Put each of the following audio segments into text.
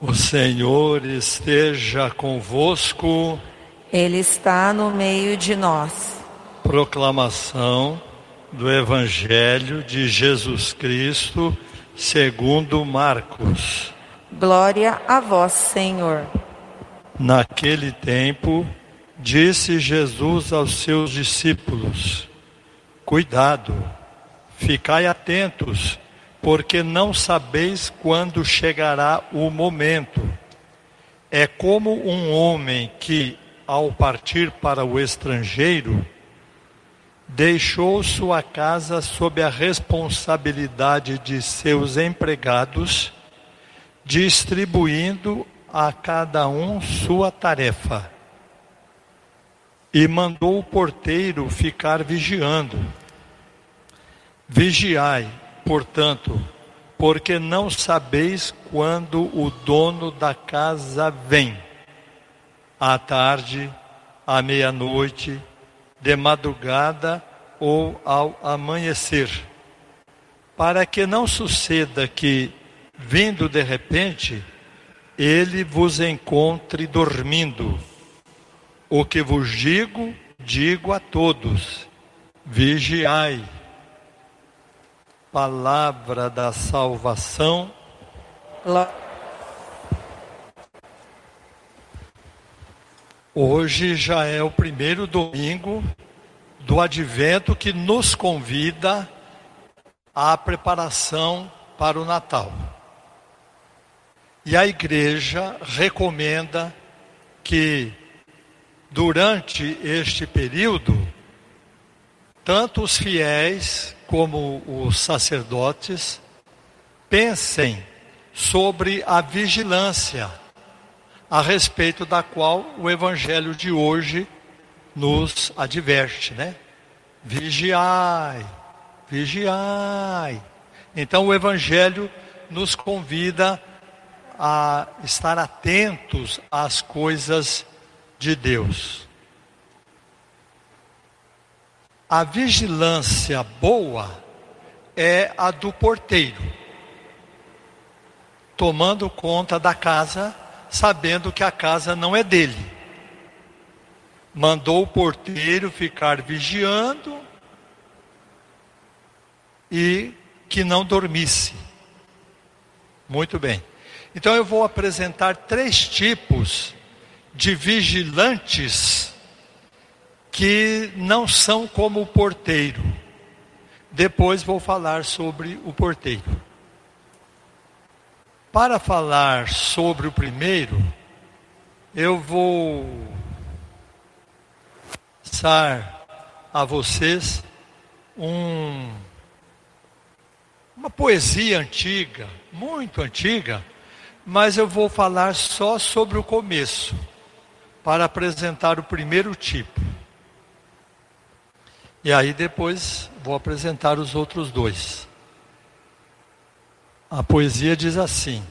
O Senhor esteja convosco. Ele está no meio de nós. Proclamação do Evangelho de Jesus Cristo, segundo Marcos. Glória a vós, Senhor. Naquele tempo, disse Jesus aos seus discípulos: Cuidado, ficai atentos porque não sabeis quando chegará o momento. É como um homem que, ao partir para o estrangeiro, deixou sua casa sob a responsabilidade de seus empregados, distribuindo a cada um sua tarefa. E mandou o porteiro ficar vigiando. Vigiai portanto, porque não sabeis quando o dono da casa vem, à tarde, à meia-noite, de madrugada ou ao amanhecer, para que não suceda que, vindo de repente, ele vos encontre dormindo. O que vos digo, digo a todos: vigiai palavra da salvação. Hoje já é o primeiro domingo do advento que nos convida à preparação para o Natal. E a igreja recomenda que durante este período tanto os fiéis como os sacerdotes pensem sobre a vigilância a respeito da qual o evangelho de hoje nos adverte, né? Vigiai, vigiai. Então o evangelho nos convida a estar atentos às coisas de Deus. A vigilância boa é a do porteiro, tomando conta da casa, sabendo que a casa não é dele. Mandou o porteiro ficar vigiando e que não dormisse. Muito bem. Então eu vou apresentar três tipos de vigilantes que não são como o porteiro. Depois vou falar sobre o porteiro. Para falar sobre o primeiro, eu vou passar a vocês um, uma poesia antiga, muito antiga, mas eu vou falar só sobre o começo, para apresentar o primeiro tipo. E aí depois vou apresentar os outros dois. A poesia diz assim: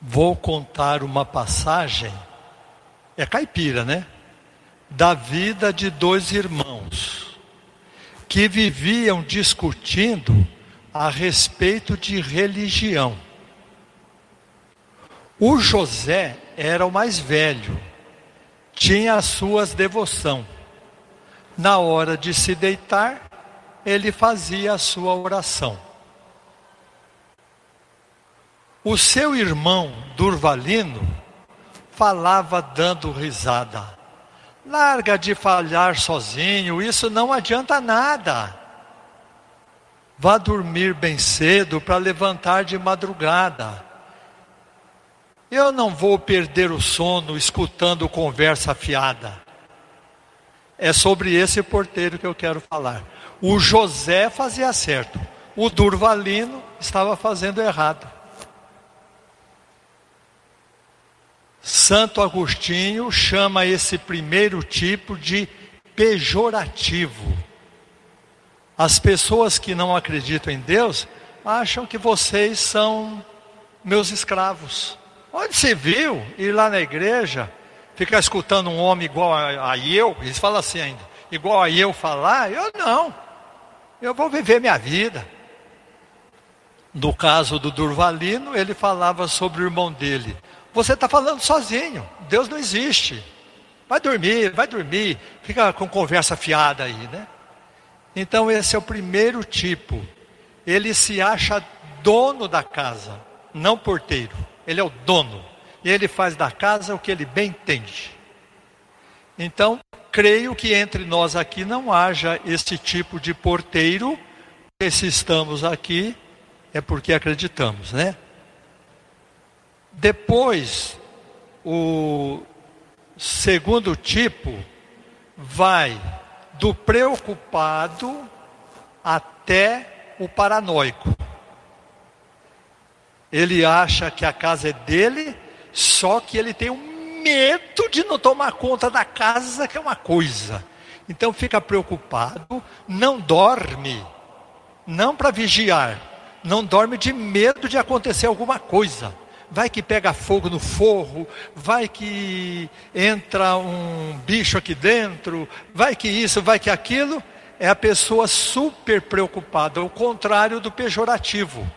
Vou contar uma passagem, é caipira, né? Da vida de dois irmãos que viviam discutindo a respeito de religião. O José era o mais velho, tinha as suas devoções na hora de se deitar, ele fazia a sua oração. O seu irmão Durvalino falava dando risada. Larga de falhar sozinho, isso não adianta nada. Vá dormir bem cedo para levantar de madrugada. Eu não vou perder o sono escutando conversa fiada. É sobre esse porteiro que eu quero falar. O José fazia certo, o Durvalino estava fazendo errado. Santo Agostinho chama esse primeiro tipo de pejorativo. As pessoas que não acreditam em Deus acham que vocês são meus escravos. Onde se viu ir lá na igreja ficar escutando um homem igual a, a eu, eles falam assim ainda, igual a eu falar, eu não. Eu vou viver minha vida. No caso do Durvalino, ele falava sobre o irmão dele. Você está falando sozinho, Deus não existe. Vai dormir, vai dormir, fica com conversa fiada aí, né? Então, esse é o primeiro tipo. Ele se acha dono da casa, não porteiro. Ele é o dono. E ele faz da casa o que ele bem entende. Então, creio que entre nós aqui não haja esse tipo de porteiro. E se estamos aqui, é porque acreditamos, né? Depois, o segundo tipo vai do preocupado até o paranoico. Ele acha que a casa é dele, só que ele tem um medo de não tomar conta da casa, que é uma coisa. Então fica preocupado, não dorme, não para vigiar, não dorme de medo de acontecer alguma coisa vai que pega fogo no forro, vai que entra um bicho aqui dentro, vai que isso, vai que aquilo, é a pessoa super preocupada, o contrário do pejorativo.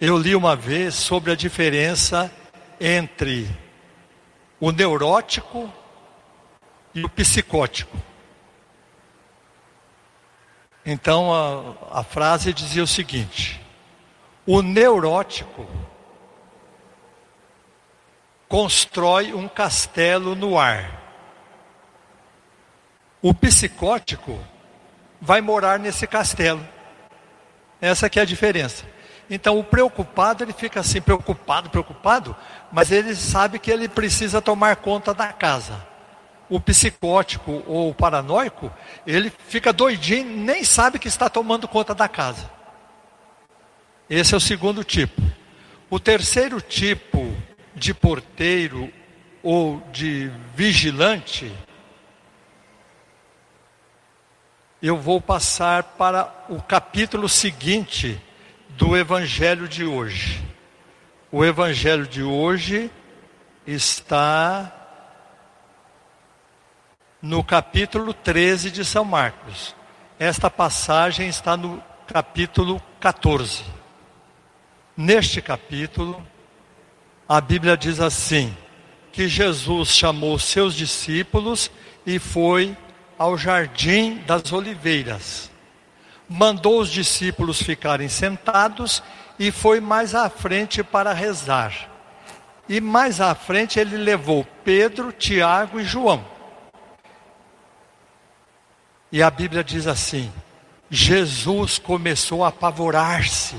Eu li uma vez sobre a diferença entre o neurótico e o psicótico. Então a, a frase dizia o seguinte: o neurótico constrói um castelo no ar. O psicótico vai morar nesse castelo. Essa que é a diferença. Então o preocupado, ele fica assim, preocupado, preocupado, mas ele sabe que ele precisa tomar conta da casa. O psicótico ou o paranoico, ele fica doidinho, nem sabe que está tomando conta da casa. Esse é o segundo tipo. O terceiro tipo de porteiro ou de vigilante, eu vou passar para o capítulo seguinte do Evangelho de hoje. O Evangelho de hoje está no capítulo 13 de São Marcos. Esta passagem está no capítulo 14. Neste capítulo, a Bíblia diz assim: que Jesus chamou seus discípulos e foi ao jardim das oliveiras. Mandou os discípulos ficarem sentados e foi mais à frente para rezar. E mais à frente ele levou Pedro, Tiago e João. E a Bíblia diz assim: Jesus começou a apavorar-se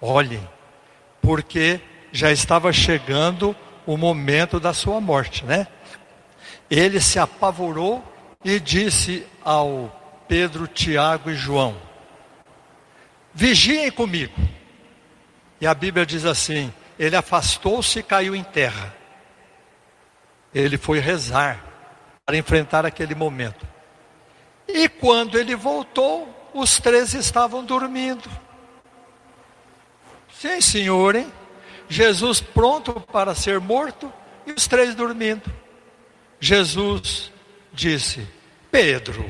Olhem, porque já estava chegando o momento da sua morte, né? Ele se apavorou e disse ao Pedro, Tiago e João: Vigiem comigo. E a Bíblia diz assim: ele afastou-se e caiu em terra. Ele foi rezar para enfrentar aquele momento. E quando ele voltou, os três estavam dormindo. Sim, senhor, hein? Jesus pronto para ser morto e os três dormindo. Jesus disse: Pedro,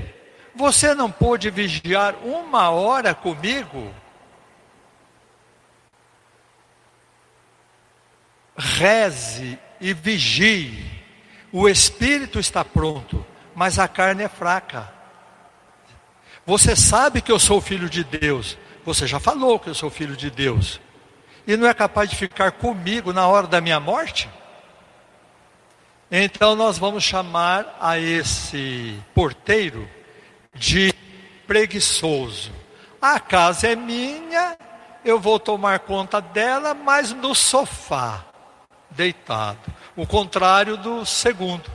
você não pôde vigiar uma hora comigo? Reze e vigie. O espírito está pronto, mas a carne é fraca. Você sabe que eu sou filho de Deus. Você já falou que eu sou filho de Deus e não é capaz de ficar comigo na hora da minha morte? Então nós vamos chamar a esse porteiro de preguiçoso. A casa é minha, eu vou tomar conta dela, mas no sofá, deitado. O contrário do segundo.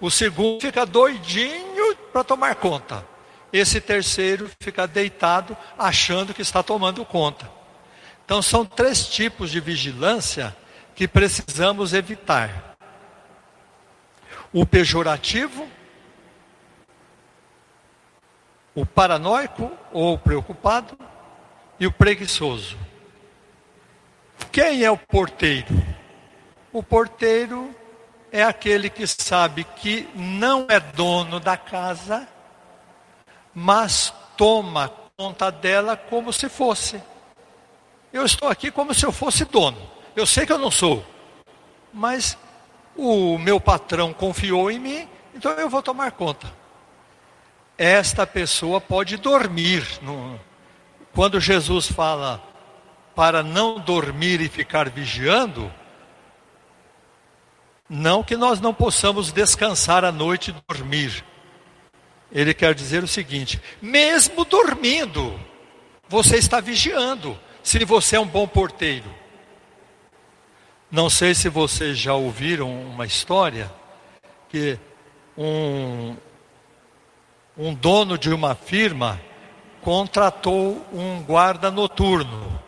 O segundo fica doidinho para tomar conta. Esse terceiro fica deitado, achando que está tomando conta. Então, são três tipos de vigilância que precisamos evitar: o pejorativo, o paranoico ou preocupado e o preguiçoso. Quem é o porteiro? O porteiro é aquele que sabe que não é dono da casa, mas toma conta dela como se fosse. Eu estou aqui como se eu fosse dono. Eu sei que eu não sou, mas o meu patrão confiou em mim, então eu vou tomar conta. Esta pessoa pode dormir. Quando Jesus fala para não dormir e ficar vigiando, não que nós não possamos descansar à noite e dormir. Ele quer dizer o seguinte: mesmo dormindo, você está vigiando, se você é um bom porteiro. Não sei se vocês já ouviram uma história que um, um dono de uma firma contratou um guarda noturno.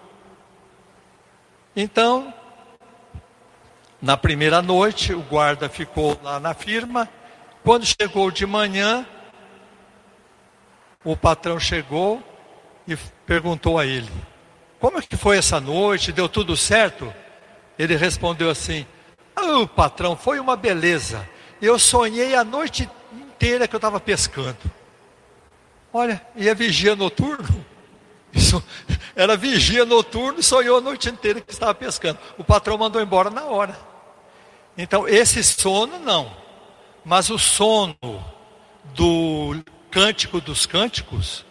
Então, na primeira noite, o guarda ficou lá na firma. Quando chegou de manhã, o patrão chegou e perguntou a ele: Como é que foi essa noite? Deu tudo certo? Ele respondeu assim: Ah, patrão, foi uma beleza. Eu sonhei a noite inteira que eu estava pescando. Olha, e é vigia noturno? Isso era vigia noturno e sonhou a noite inteira que estava pescando. O patrão mandou embora na hora. Então, esse sono não. Mas o sono do Cântico dos Cânticos,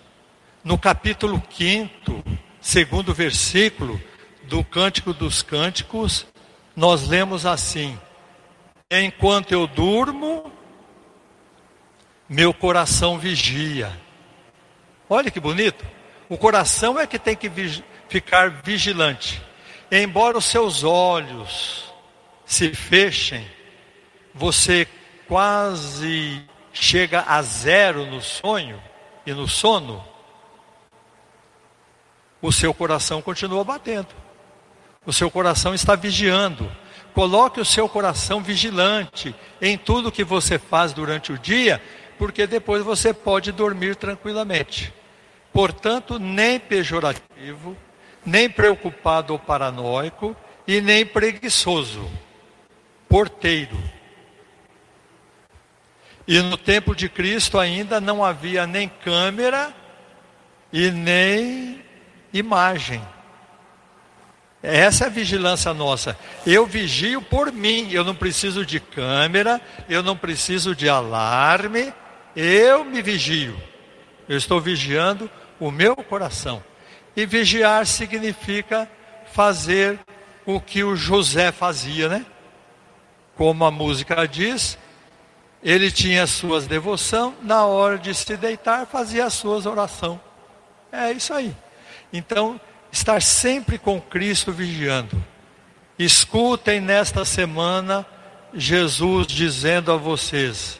no capítulo 5, segundo versículo do Cântico dos Cânticos, nós lemos assim: Enquanto eu durmo, meu coração vigia. Olha que bonito. O coração é que tem que ficar vigilante. Embora os seus olhos se fechem, você quase chega a zero no sonho e no sono, o seu coração continua batendo. O seu coração está vigiando. Coloque o seu coração vigilante em tudo que você faz durante o dia, porque depois você pode dormir tranquilamente. Portanto, nem pejorativo, nem preocupado ou paranoico e nem preguiçoso porteiro. E no tempo de Cristo ainda não havia nem câmera e nem imagem. Essa é a vigilância nossa. Eu vigio por mim, eu não preciso de câmera, eu não preciso de alarme, eu me vigio. Eu estou vigiando o meu coração. E vigiar significa fazer o que o José fazia, né? Como a música diz, ele tinha suas devoção, na hora de se deitar, fazia as suas orações. É isso aí. Então, estar sempre com Cristo vigiando. Escutem nesta semana Jesus dizendo a vocês: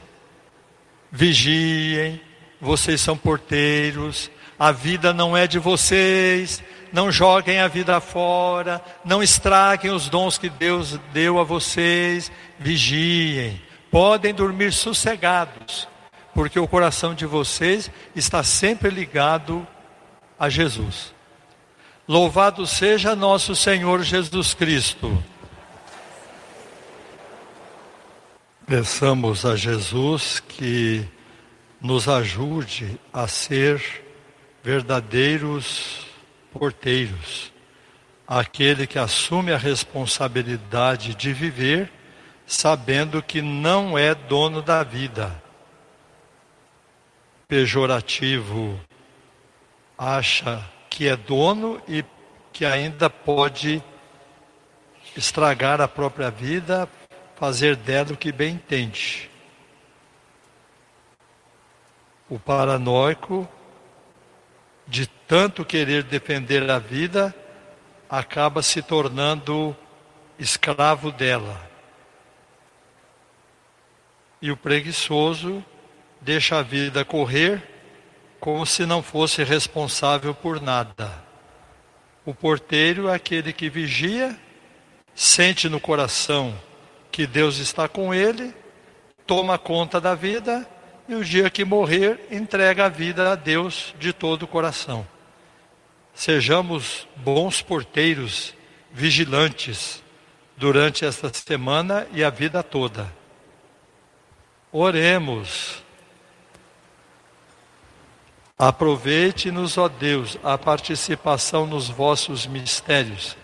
vigiem, vocês são porteiros, a vida não é de vocês, não joguem a vida fora, não estraguem os dons que Deus deu a vocês, vigiem, podem dormir sossegados, porque o coração de vocês está sempre ligado a Jesus. Louvado seja nosso Senhor Jesus Cristo. Peçamos a Jesus que nos ajude a ser verdadeiros porteiros, aquele que assume a responsabilidade de viver sabendo que não é dono da vida. Pejorativo acha que é dono e que ainda pode estragar a própria vida, fazer dela o que bem entende. O paranoico de tanto querer defender a vida, acaba se tornando escravo dela. E o preguiçoso deixa a vida correr como se não fosse responsável por nada. O porteiro é aquele que vigia, sente no coração que Deus está com ele, toma conta da vida e o dia que morrer, entrega a vida a Deus de todo o coração. Sejamos bons porteiros, vigilantes, durante esta semana e a vida toda. Oremos. Aproveite-nos, ó Deus, a participação nos vossos mistérios.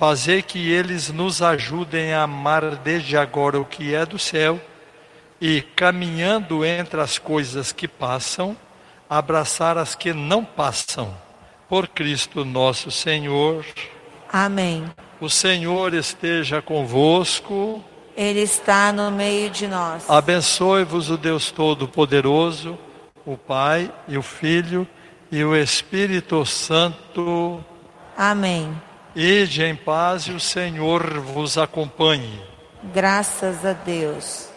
Fazer que eles nos ajudem a amar desde agora o que é do céu e, caminhando entre as coisas que passam, abraçar as que não passam. Por Cristo nosso Senhor. Amém. O Senhor esteja convosco. Ele está no meio de nós. Abençoe-vos o Deus Todo-Poderoso, o Pai e o Filho e o Espírito Santo. Amém. Ide em paz e o Senhor vos acompanhe. Graças a Deus.